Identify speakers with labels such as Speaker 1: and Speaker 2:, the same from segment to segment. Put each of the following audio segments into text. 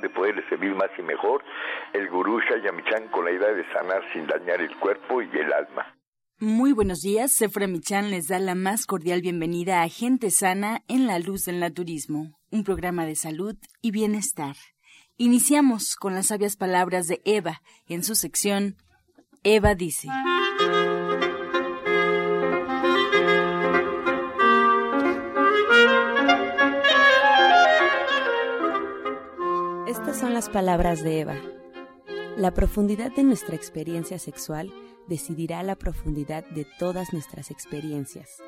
Speaker 1: de poderle servir más y mejor, el gurú Shayamichan con la idea de sanar sin dañar el cuerpo y el alma.
Speaker 2: Muy buenos días, Sefra Michan les da la más cordial bienvenida a Gente Sana en la Luz del Naturismo, un programa de salud y bienestar. Iniciamos con las sabias palabras de Eva en su sección Eva dice. Las palabras de Eva. La profundidad de nuestra experiencia sexual decidirá la profundidad de todas nuestras experiencias.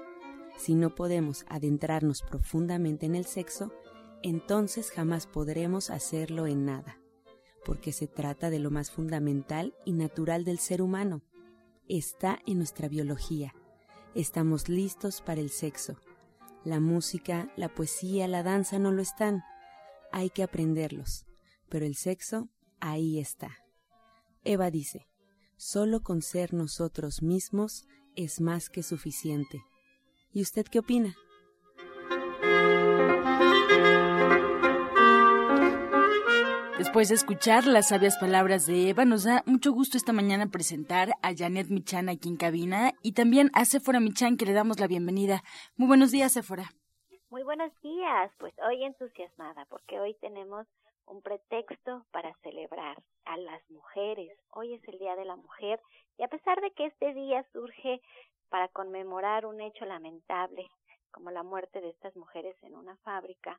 Speaker 2: Si no podemos adentrarnos profundamente en el sexo, entonces jamás podremos hacerlo en nada, porque se trata de lo más fundamental y natural del ser humano. Está en nuestra biología. Estamos listos para el sexo. La música, la poesía, la danza no lo están. Hay que aprenderlos, pero el sexo ahí está. Eva dice, solo con ser nosotros mismos es más que suficiente. ¿Y usted qué opina? Después de escuchar las sabias palabras de Eva, nos da mucho gusto esta mañana presentar a Janet Michan aquí en cabina y también a Sephora Michan que le damos la bienvenida. Muy buenos días, Sephora.
Speaker 3: Muy buenos días, pues hoy entusiasmada porque hoy tenemos un pretexto para celebrar a las mujeres. Hoy es el Día de la Mujer y a pesar de que este día surge para conmemorar un hecho lamentable como la muerte de estas mujeres en una fábrica,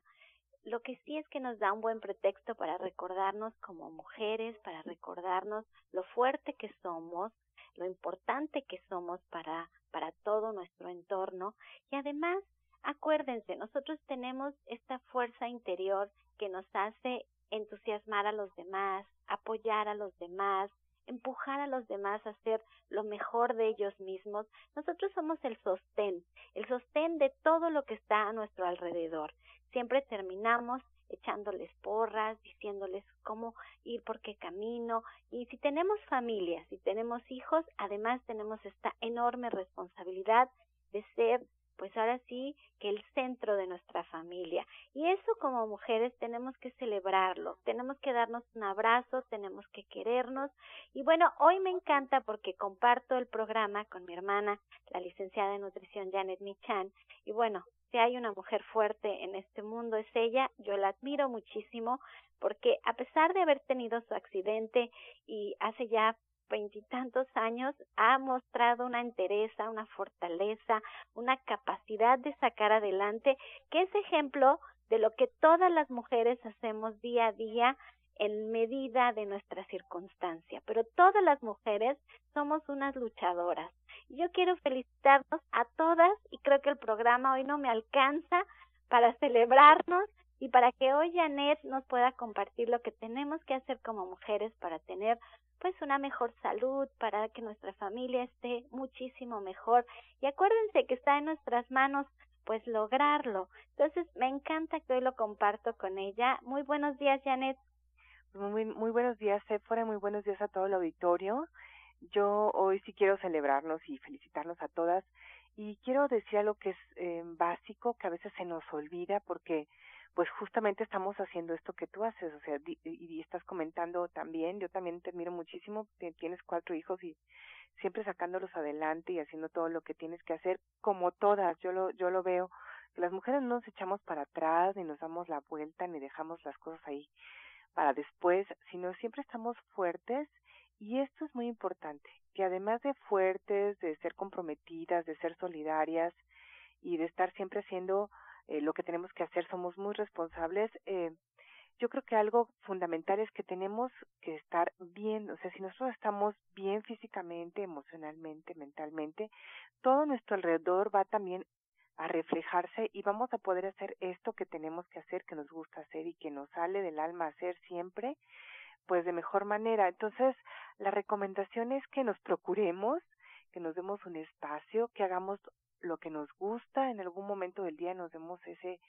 Speaker 3: lo que sí es que nos da un buen pretexto para recordarnos como mujeres, para recordarnos lo fuerte que somos, lo importante que somos para, para todo nuestro entorno y además acuérdense, nosotros tenemos esta fuerza interior que nos hace entusiasmar a los demás, apoyar a los demás, empujar a los demás a hacer lo mejor de ellos mismos. Nosotros somos el sostén, el sostén de todo lo que está a nuestro alrededor siempre terminamos echándoles porras, diciéndoles cómo ir, por qué camino. Y si tenemos familia, si tenemos hijos, además tenemos esta enorme responsabilidad de ser pues ahora sí que el centro de nuestra familia. Y eso como mujeres tenemos que celebrarlo, tenemos que darnos un abrazo, tenemos que querernos. Y bueno, hoy me encanta porque comparto el programa con mi hermana, la licenciada en nutrición Janet Michan. Y bueno, si hay una mujer fuerte en este mundo es ella, yo la admiro muchísimo porque a pesar de haber tenido su accidente y hace ya veintitantos años ha mostrado una entereza, una fortaleza, una capacidad de sacar adelante, que es ejemplo de lo que todas las mujeres hacemos día a día en medida de nuestra circunstancia. Pero todas las mujeres somos unas luchadoras. Yo quiero felicitarnos a todas y creo que el programa hoy no me alcanza para celebrarnos y para que hoy Janet nos pueda compartir lo que tenemos que hacer como mujeres para tener pues una mejor salud, para que nuestra familia esté muchísimo mejor. Y acuérdense que está en nuestras manos pues lograrlo. Entonces me encanta que hoy lo comparto con ella. Muy buenos días, Janet.
Speaker 4: Muy, muy buenos días, Sephora, muy buenos días a todo el auditorio. Yo hoy sí quiero celebrarnos y felicitarnos a todas y quiero decir algo que es eh, básico, que a veces se nos olvida porque pues justamente estamos haciendo esto que tú haces, o sea, y, estás comentando también, yo también te admiro muchísimo, tienes cuatro hijos y siempre sacándolos adelante y haciendo todo lo que tienes que hacer, como todas, yo lo, yo lo veo, las mujeres no nos echamos para atrás, ni nos damos la vuelta, ni dejamos las cosas ahí para después, sino siempre estamos fuertes y esto es muy importante, que además de fuertes, de ser comprometidas, de ser solidarias y de estar siempre haciendo eh, lo que tenemos que hacer, somos muy responsables. Eh, yo creo que algo fundamental es que tenemos que estar bien, o sea, si nosotros estamos bien físicamente, emocionalmente, mentalmente, todo nuestro alrededor va también a reflejarse y vamos a poder hacer esto que tenemos que hacer, que nos gusta hacer y que nos sale del alma hacer siempre, pues de mejor manera. Entonces, la recomendación es que nos procuremos, que nos demos un espacio, que hagamos lo que nos gusta, en algún momento del día nos demos ese,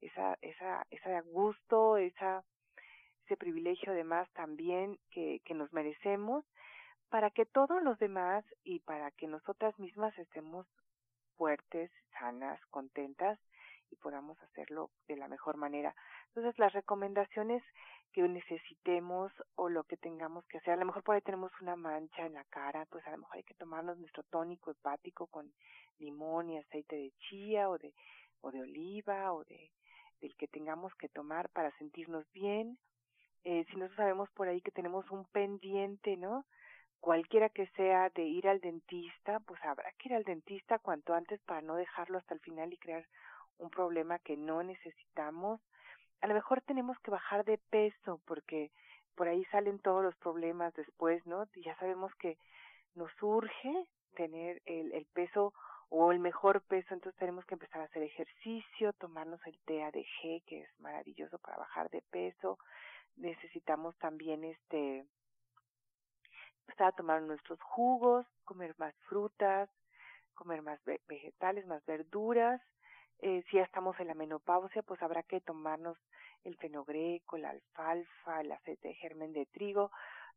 Speaker 4: esa, esa, ese gusto, esa, ese privilegio además también que, que nos merecemos, para que todos los demás y para que nosotras mismas estemos fuertes, sanas, contentas y podamos hacerlo de la mejor manera. Entonces, las recomendaciones que necesitemos o lo que tengamos que hacer, a lo mejor por ahí tenemos una mancha en la cara, pues a lo mejor hay que tomarnos nuestro tónico hepático con limón y aceite de chía o de o de oliva o de del que tengamos que tomar para sentirnos bien. Eh, si nosotros sabemos por ahí que tenemos un pendiente, ¿no? Cualquiera que sea de ir al dentista, pues habrá que ir al dentista cuanto antes para no dejarlo hasta el final y crear un problema que no necesitamos. A lo mejor tenemos que bajar de peso porque por ahí salen todos los problemas después, ¿no? Ya sabemos que nos urge tener el, el peso o el mejor peso, entonces tenemos que empezar a hacer ejercicio, tomarnos el TADG, que es maravilloso para bajar de peso. Necesitamos también este empezar a tomar nuestros jugos, comer más frutas, comer más vegetales, más verduras. Eh, si ya estamos en la menopausia, pues habrá que tomarnos el fenogreco, la alfalfa, el aceite de germen de trigo,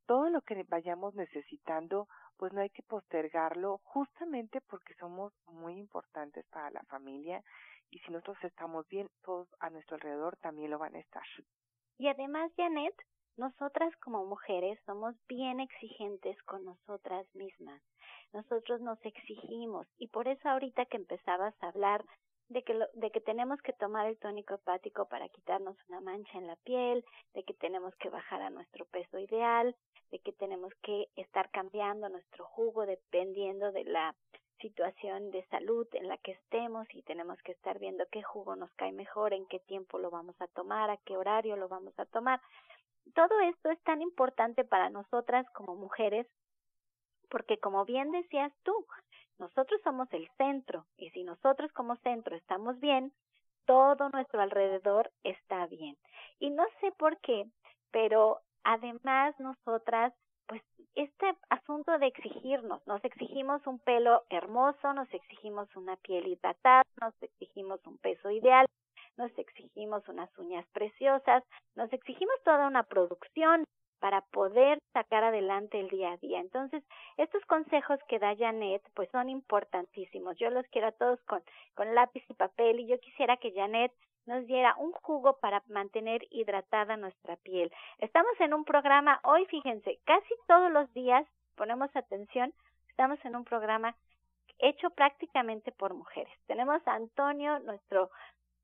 Speaker 4: todo lo que vayamos necesitando pues no hay que postergarlo justamente porque somos muy importantes para la familia y si nosotros estamos bien, todos a nuestro alrededor también lo van a estar.
Speaker 3: Y además, Janet, nosotras como mujeres somos bien exigentes con nosotras mismas. Nosotros nos exigimos y por eso ahorita que empezabas a hablar de que, de que tenemos que tomar el tónico hepático para quitarnos una mancha en la piel, de que tenemos que bajar a nuestro peso ideal, de que tenemos que estar cambiando nuestro jugo dependiendo de la situación de salud en la que estemos y tenemos que estar viendo qué jugo nos cae mejor, en qué tiempo lo vamos a tomar, a qué horario lo vamos a tomar. Todo esto es tan importante para nosotras como mujeres porque como bien decías tú, nosotros somos el centro y si nosotros como centro estamos bien, todo nuestro alrededor está bien. Y no sé por qué, pero además nosotras, pues este asunto de exigirnos, nos exigimos un pelo hermoso, nos exigimos una piel hidratada, nos exigimos un peso ideal, nos exigimos unas uñas preciosas, nos exigimos toda una producción para poder sacar adelante el día a día. Entonces, estos consejos que da Janet, pues son importantísimos. Yo los quiero a todos con, con lápiz y papel y yo quisiera que Janet nos diera un jugo para mantener hidratada nuestra piel. Estamos en un programa, hoy fíjense, casi todos los días, ponemos atención, estamos en un programa hecho prácticamente por mujeres. Tenemos a Antonio, nuestro,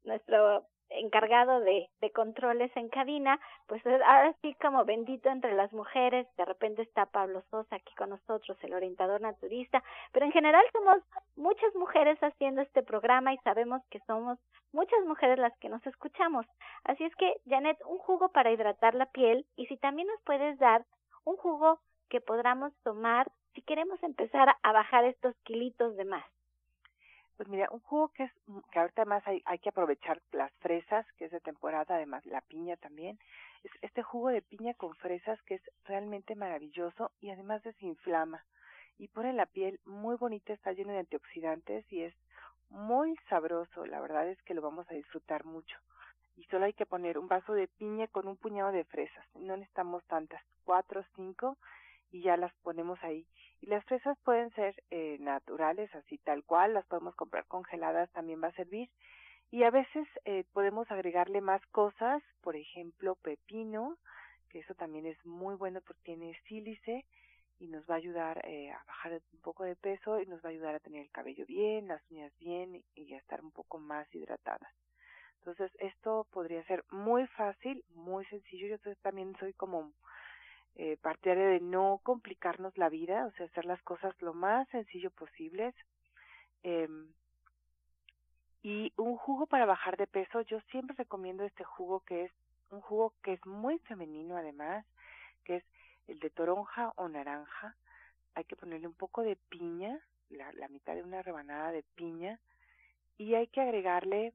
Speaker 3: nuestro encargado de, de controles en cabina, pues ahora sí como bendito entre las mujeres, de repente está Pablo Sosa aquí con nosotros, el orientador naturista, pero en general somos muchas mujeres haciendo este programa y sabemos que somos muchas mujeres las que nos escuchamos. Así es que, Janet, un jugo para hidratar la piel y si también nos puedes dar un jugo que podamos tomar si queremos empezar a bajar estos kilitos de más.
Speaker 4: Pues mira, un jugo que es, que ahorita más hay, hay que aprovechar las fresas, que es de temporada, además la piña también. Es este jugo de piña con fresas que es realmente maravilloso y además desinflama. Y pone la piel muy bonita, está lleno de antioxidantes y es muy sabroso. La verdad es que lo vamos a disfrutar mucho. Y solo hay que poner un vaso de piña con un puñado de fresas. No necesitamos tantas, cuatro o cinco, y ya las ponemos ahí. Y las fresas pueden ser eh, naturales, así tal cual, las podemos comprar congeladas, también va a servir. Y a veces eh, podemos agregarle más cosas, por ejemplo, pepino, que eso también es muy bueno porque tiene sílice y nos va a ayudar eh, a bajar un poco de peso y nos va a ayudar a tener el cabello bien, las uñas bien y a estar un poco más hidratadas. Entonces, esto podría ser muy fácil, muy sencillo. Yo también soy como eh, de no complicarnos la vida, o sea, hacer las cosas lo más sencillo posibles. Eh, y un jugo para bajar de peso, yo siempre recomiendo este jugo que es un jugo que es muy femenino además, que es el de toronja o naranja. Hay que ponerle un poco de piña, la, la mitad de una rebanada de piña, y hay que agregarle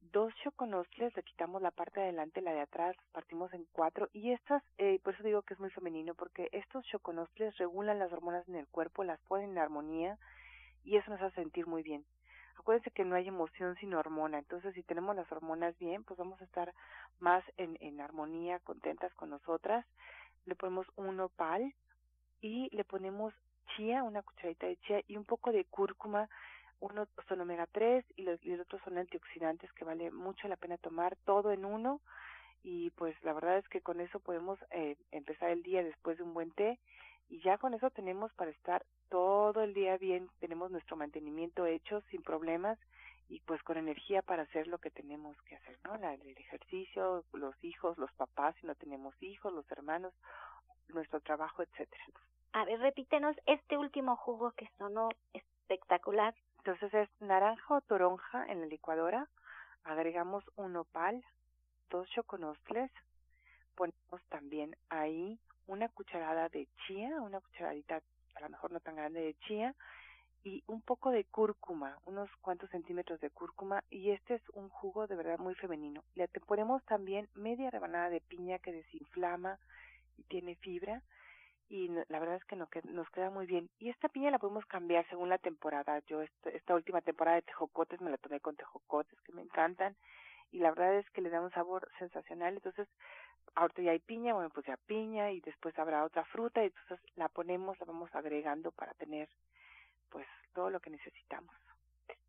Speaker 4: dos choconostles, le quitamos la parte de adelante, la de atrás, partimos en cuatro y estas, eh, por eso digo que es muy femenino, porque estos choconostles regulan las hormonas en el cuerpo, las ponen en armonía y eso nos hace sentir muy bien. Acuérdense que no hay emoción sin hormona, entonces si tenemos las hormonas bien, pues vamos a estar más en, en armonía, contentas con nosotras. Le ponemos un nopal y le ponemos chía, una cucharadita de chía y un poco de cúrcuma uno son omega 3 y los, y otros son antioxidantes que vale mucho la pena tomar todo en uno y pues la verdad es que con eso podemos eh, empezar el día después de un buen té y ya con eso tenemos para estar todo el día bien, tenemos nuestro mantenimiento hecho sin problemas y pues con energía para hacer lo que tenemos que hacer, ¿no? La, el ejercicio, los hijos, los papás si no tenemos hijos, los hermanos, nuestro trabajo, etcétera.
Speaker 3: A ver, repítenos este último jugo que sonó espectacular.
Speaker 4: Entonces es naranja o toronja en la licuadora, agregamos un opal, dos choconostles, ponemos también ahí una cucharada de chía, una cucharadita a lo mejor no tan grande de chía, y un poco de cúrcuma, unos cuantos centímetros de cúrcuma, y este es un jugo de verdad muy femenino. Le ponemos también media rebanada de piña que desinflama y tiene fibra, y la verdad es que nos queda muy bien. Y esta piña la podemos cambiar según la temporada. Yo esta, última temporada de tejocotes me la tomé con tejocotes que me encantan y la verdad es que le da un sabor sensacional. Entonces, ahorita ya hay piña, bueno, pues ya piña y después habrá otra fruta y entonces la ponemos, la vamos agregando para tener pues todo lo que necesitamos.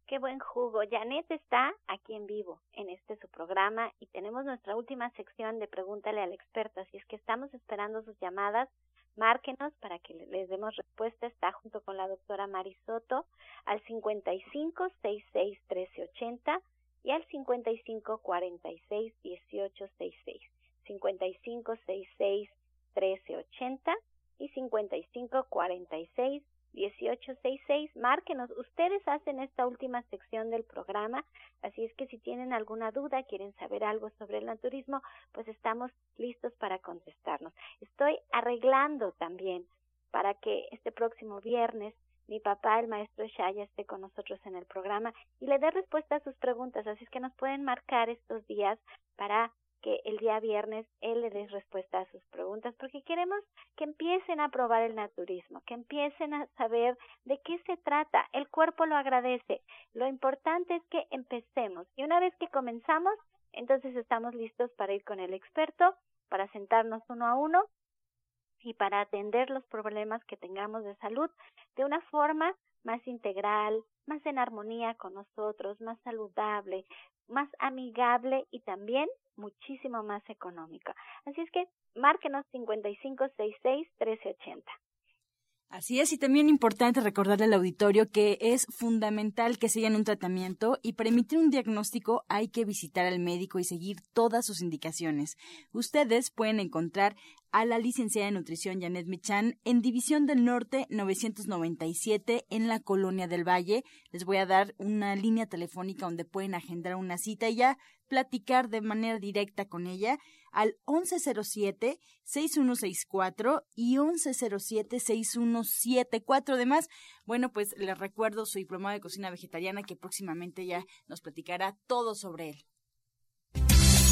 Speaker 3: Qué buen jugo. Janet está aquí en vivo en este su programa y tenemos nuestra última sección de Pregúntale al experto, así es que estamos esperando sus llamadas Márquenos para que les demos respuesta. Está junto con la doctora Marisoto al 55 66 13 80 y al 55 46 18 66. 55 66 13 80 y 55 46 1866. Márquenos. Ustedes hacen esta última sección del programa, así es que si tienen alguna duda, quieren saber algo sobre el naturismo, pues estamos listos para contestarnos. Estoy arreglando también para que este próximo viernes mi papá, el maestro Shaya, esté con nosotros en el programa y le dé respuesta a sus preguntas. Así es que nos pueden marcar estos días para que el día viernes él le dé respuesta a sus preguntas, porque queremos que empiecen a probar el naturismo, que empiecen a saber de qué se trata. El cuerpo lo agradece. Lo importante es que empecemos. Y una vez que comenzamos, entonces estamos listos para ir con el experto, para sentarnos uno a uno y para atender los problemas que tengamos de salud de una forma más integral, más en armonía con nosotros, más saludable, más amigable y también muchísimo más económica. Así es que márquenos 5566-1380.
Speaker 2: Así es, y también importante recordarle al auditorio que es fundamental que sigan un tratamiento y para emitir un diagnóstico hay que visitar al médico y seguir todas sus indicaciones. Ustedes pueden encontrar a la licenciada de nutrición Janet Michan en División del Norte 997 en la Colonia del Valle. Les voy a dar una línea telefónica donde pueden agendar una cita y ya platicar de manera directa con ella al 1107-6164 y 1107-6174. Además, bueno, pues les recuerdo su diplomado de cocina vegetariana que próximamente ya nos platicará todo sobre él.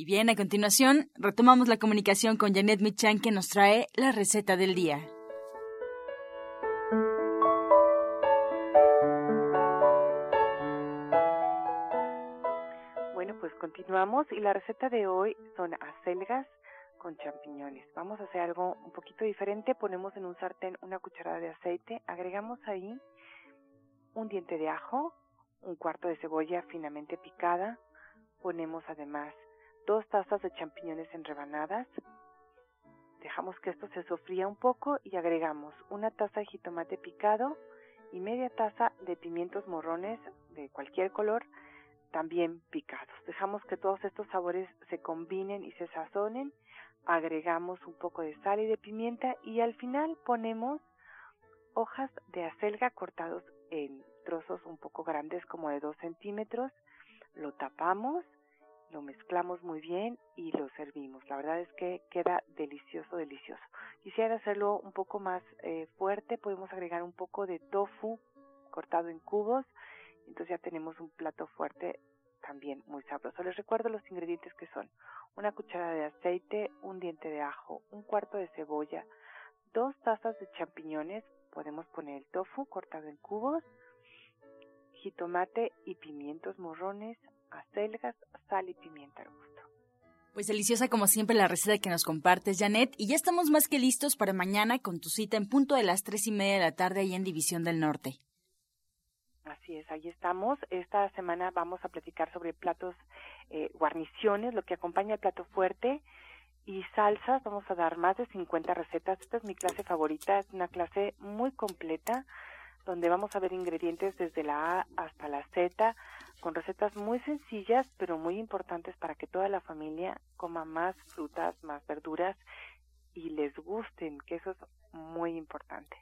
Speaker 2: Y bien, a continuación retomamos la comunicación con Janet Michan que nos trae la receta del día.
Speaker 4: Bueno, pues continuamos y la receta de hoy son acelgas con champiñones. Vamos a hacer algo un poquito diferente. Ponemos en un sartén una cucharada de aceite, agregamos ahí un diente de ajo, un cuarto de cebolla finamente picada, ponemos además dos tazas de champiñones en rebanadas. Dejamos que esto se sofría un poco y agregamos una taza de jitomate picado y media taza de pimientos morrones de cualquier color también picados. Dejamos que todos estos sabores se combinen y se sazonen, agregamos un poco de sal y de pimienta y al final ponemos hojas de acelga cortados en trozos un poco grandes como de 2 centímetros, lo tapamos, lo mezclamos muy bien y lo servimos. La verdad es que queda delicioso, delicioso. Quisiera hacerlo un poco más eh, fuerte, podemos agregar un poco de tofu cortado en cubos, entonces ya tenemos un plato fuerte también muy sabroso. Les recuerdo los ingredientes que son una cucharada de aceite, un diente de ajo, un cuarto de cebolla, dos tazas de champiñones, podemos poner el tofu cortado en cubos, jitomate y pimientos morrones, acelgas, sal y pimienta al gusto.
Speaker 5: Pues deliciosa como siempre la receta que nos compartes, Janet. Y ya estamos más que listos para mañana con tu cita en punto de las tres y media de la tarde ahí en División del Norte.
Speaker 4: Así es, ahí estamos. Esta semana vamos a platicar sobre platos, eh, guarniciones, lo que acompaña el plato fuerte y salsas. Vamos a dar más de 50 recetas. Esta es mi clase favorita, es una clase muy completa donde vamos a ver ingredientes desde la A hasta la Z, con recetas muy sencillas, pero muy importantes para que toda la familia coma más frutas, más verduras y les gusten, que eso es muy importante.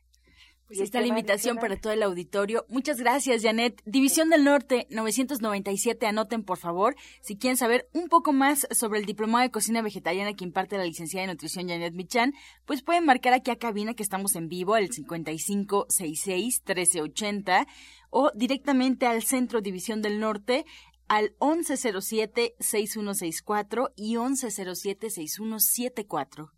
Speaker 5: Pues está la invitación para todo el auditorio. Muchas gracias, Janet. División del Norte 997, anoten por favor. Si quieren saber un poco más sobre el diplomado de cocina vegetariana que imparte la licenciada de nutrición Janet Michan, pues pueden marcar aquí a cabina que estamos en vivo, el 5566-1380, o directamente al Centro División del Norte al 1107-6164 y 1107-6174.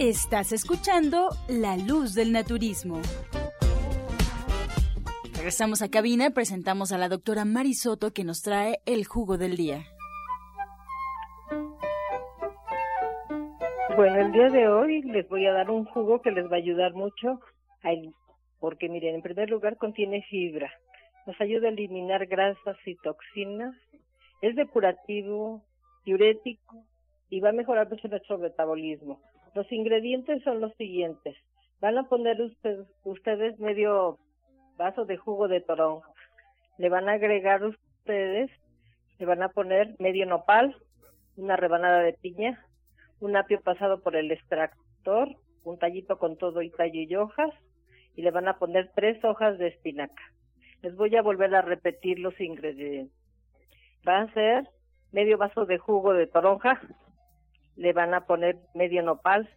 Speaker 2: Estás escuchando La Luz del Naturismo.
Speaker 5: Regresamos a cabina, presentamos a la doctora Marisoto que nos trae el jugo del día.
Speaker 6: Bueno, el día de hoy les voy a dar un jugo que les va a ayudar mucho, porque miren, en primer lugar contiene fibra, nos ayuda a eliminar grasas y toxinas, es depurativo, diurético y va a mejorar mucho nuestro metabolismo. Los ingredientes son los siguientes. Van a poner ustedes medio vaso de jugo de toronja. Le van a agregar ustedes, le van a poner medio nopal, una rebanada de piña, un apio pasado por el extractor, un tallito con todo y tallo y hojas, y le van a poner tres hojas de espinaca. Les voy a volver a repetir los ingredientes. Va a ser medio vaso de jugo de toronja, le van a poner medio nopal,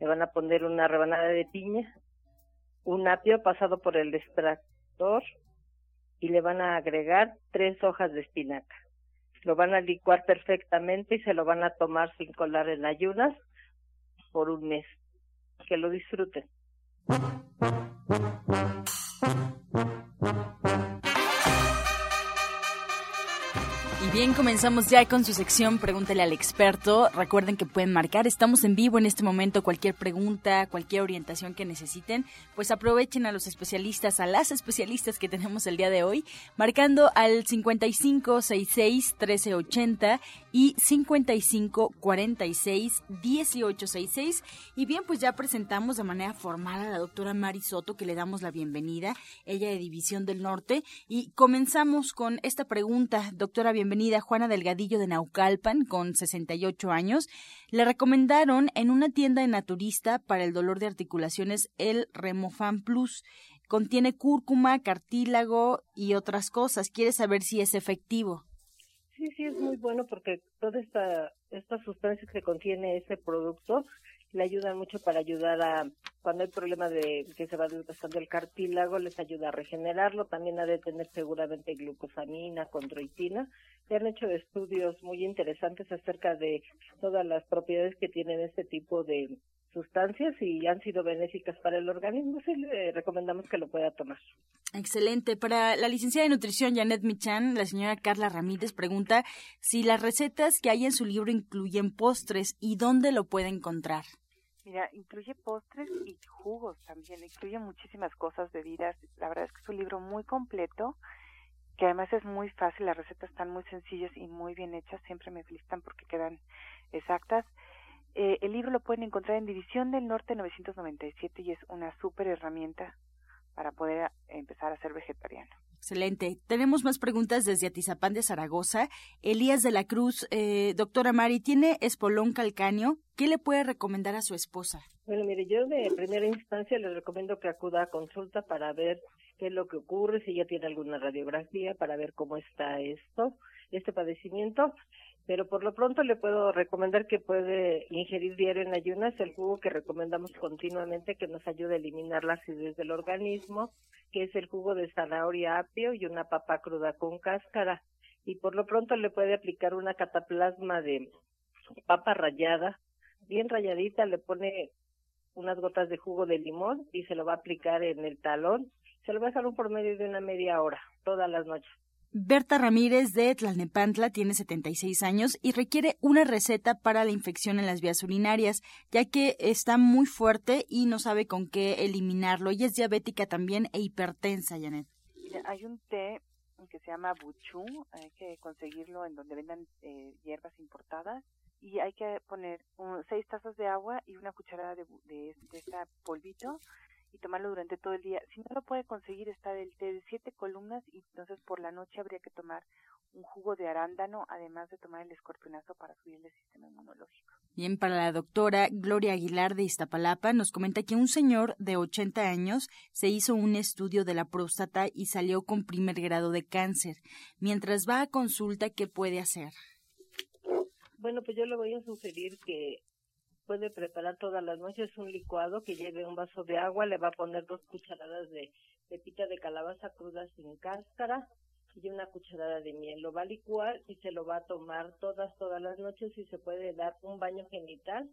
Speaker 6: le van a poner una rebanada de piña, un apio pasado por el extractor y le van a agregar tres hojas de espinaca. Lo van a licuar perfectamente y se lo van a tomar sin colar en ayunas por un mes. Que lo disfruten.
Speaker 5: Bien, comenzamos ya con su sección Pregúntale al experto. Recuerden que pueden marcar, estamos en vivo en este momento. Cualquier pregunta, cualquier orientación que necesiten, pues aprovechen a los especialistas, a las especialistas que tenemos el día de hoy, marcando al 5566-1380 y 5546-1866. Y bien, pues ya presentamos de manera formal a la doctora Mari Soto, que le damos la bienvenida, ella de División del Norte. Y comenzamos con esta pregunta, doctora, bienvenida Juana Delgadillo de Naucalpan, con 68 años, le recomendaron en una tienda de naturista para el dolor de articulaciones el Remofan Plus. Contiene cúrcuma, cartílago y otras cosas. ¿Quiere saber si es efectivo?
Speaker 6: Sí, sí, es muy bueno porque toda esta, esta sustancia que contiene ese producto le ayudan mucho para ayudar a, cuando hay problema de que se va desgastando el cartílago, les ayuda a regenerarlo, también a detener seguramente glucosamina, condroitina. Se han hecho estudios muy interesantes acerca de todas las propiedades que tienen este tipo de sustancias y han sido benéficas para el organismo, sí le recomendamos que lo pueda tomar.
Speaker 5: Excelente. Para la licenciada de nutrición Janet Michan, la señora Carla Ramírez pregunta si las recetas que hay en su libro incluyen postres y dónde lo puede encontrar.
Speaker 4: Mira, incluye postres y jugos también, incluye muchísimas cosas, bebidas. La verdad es que es un libro muy completo, que además es muy fácil, las recetas están muy sencillas y muy bien hechas, siempre me felicitan porque quedan exactas. Eh, el libro lo pueden encontrar en División del Norte 997 y es una súper herramienta para poder empezar a ser vegetariano.
Speaker 5: Excelente. Tenemos más preguntas desde Atizapán de Zaragoza. Elías de la Cruz, eh, doctora Mari, ¿tiene espolón calcáneo? ¿Qué le puede recomendar a su esposa?
Speaker 6: Bueno, mire, yo de primera instancia le recomiendo que acuda a consulta para ver qué es lo que ocurre, si ya tiene alguna radiografía, para ver cómo está esto, este padecimiento pero por lo pronto le puedo recomendar que puede ingerir diario en ayunas el jugo que recomendamos continuamente que nos ayude a eliminar la acidez del organismo, que es el jugo de zanahoria apio y una papa cruda con cáscara. Y por lo pronto le puede aplicar una cataplasma de papa rallada, bien rayadita, le pone unas gotas de jugo de limón y se lo va a aplicar en el talón. Se lo va a dejar un por medio de una media hora, todas las noches.
Speaker 5: Berta Ramírez de Tlalnepantla tiene 76 años y requiere una receta para la infección en las vías urinarias, ya que está muy fuerte y no sabe con qué eliminarlo. Ella es diabética también e hipertensa, Janet.
Speaker 4: Hay un té que se llama buchú, hay que conseguirlo en donde vendan eh, hierbas importadas y hay que poner seis tazas de agua y una cucharada de, de, de ese polvito y tomarlo durante todo el día. Si no lo puede conseguir, está el té de siete columnas y entonces por la noche habría que tomar un jugo de arándano, además de tomar el escorpionazo para subir el sistema inmunológico.
Speaker 5: Bien, para la doctora Gloria Aguilar de Iztapalapa, nos comenta que un señor de 80 años se hizo un estudio de la próstata y salió con primer grado de cáncer. Mientras va a consulta, ¿qué puede hacer?
Speaker 6: Bueno, pues yo le voy a sugerir que puede preparar todas las noches un licuado que lleve un vaso de agua, le va a poner dos cucharadas de pepita de calabaza cruda sin cáscara y una cucharada de miel. Lo va a licuar y se lo va a tomar todas, todas las noches y se puede dar un baño genital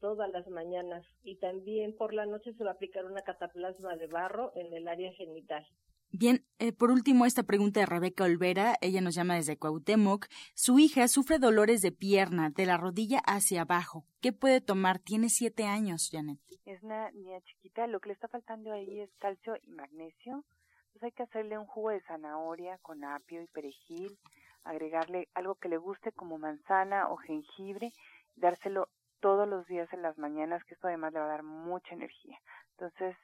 Speaker 6: todas las mañanas y también por la noche se va a aplicar una cataplasma de barro en el área genital.
Speaker 5: Bien, eh, por último, esta pregunta de Rebeca Olvera, ella nos llama desde Cuauhtémoc. Su hija sufre dolores de pierna, de la rodilla hacia abajo. ¿Qué puede tomar? Tiene siete años, Janet.
Speaker 4: Es una niña chiquita, lo que le está faltando ahí es calcio y magnesio. Entonces hay que hacerle un jugo de zanahoria con apio y perejil, agregarle algo que le guste como manzana o jengibre, dárselo todos los días en las mañanas, que esto además le va a dar mucha energía. Entonces,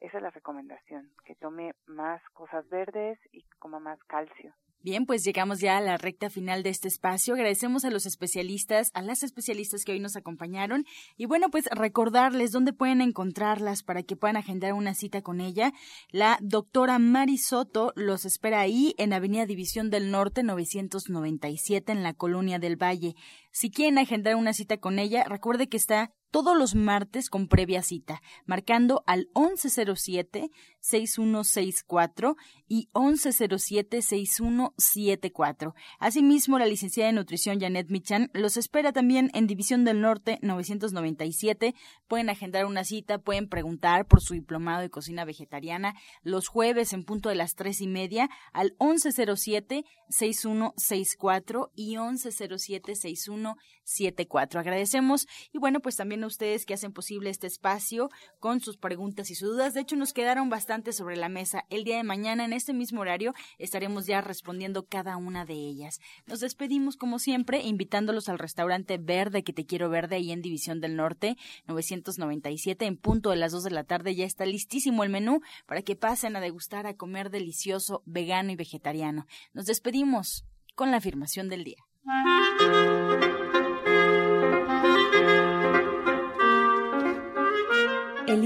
Speaker 4: esa es la recomendación, que tome más cosas verdes y coma más calcio.
Speaker 5: Bien, pues llegamos ya a la recta final de este espacio. Agradecemos a los especialistas, a las especialistas que hoy nos acompañaron. Y bueno, pues recordarles dónde pueden encontrarlas para que puedan agendar una cita con ella. La doctora Mari Soto los espera ahí en Avenida División del Norte 997 en la Colonia del Valle. Si quieren agendar una cita con ella, recuerde que está todos los martes con previa cita, marcando al 1107-6164 y 1107-6174. Asimismo, la licenciada de nutrición Janet Michan los espera también en División del Norte 997. Pueden agendar una cita, pueden preguntar por su diplomado de cocina vegetariana los jueves en punto de las tres y media al 1107-6164 y 1107-6174. Agradecemos y bueno, pues también ustedes que hacen posible este espacio con sus preguntas y sus dudas. De hecho, nos quedaron bastante sobre la mesa. El día de mañana, en este mismo horario, estaremos ya respondiendo cada una de ellas. Nos despedimos, como siempre, invitándolos al restaurante Verde, que te quiero verde, ahí en División del Norte, 997, en punto de las 2 de la tarde. Ya está listísimo el menú para que pasen a degustar, a comer delicioso, vegano y vegetariano. Nos despedimos con la afirmación del día.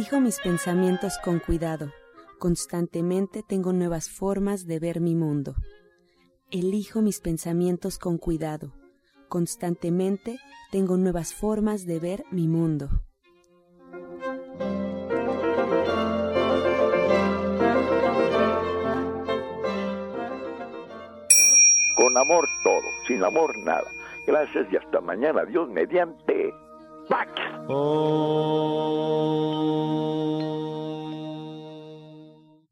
Speaker 2: Elijo mis pensamientos con cuidado. Constantemente tengo nuevas formas de ver mi mundo. Elijo mis pensamientos con cuidado. Constantemente tengo nuevas formas de ver mi mundo.
Speaker 1: Con amor todo, sin amor nada. Gracias y hasta mañana. Dios mediante. ¡Pax! O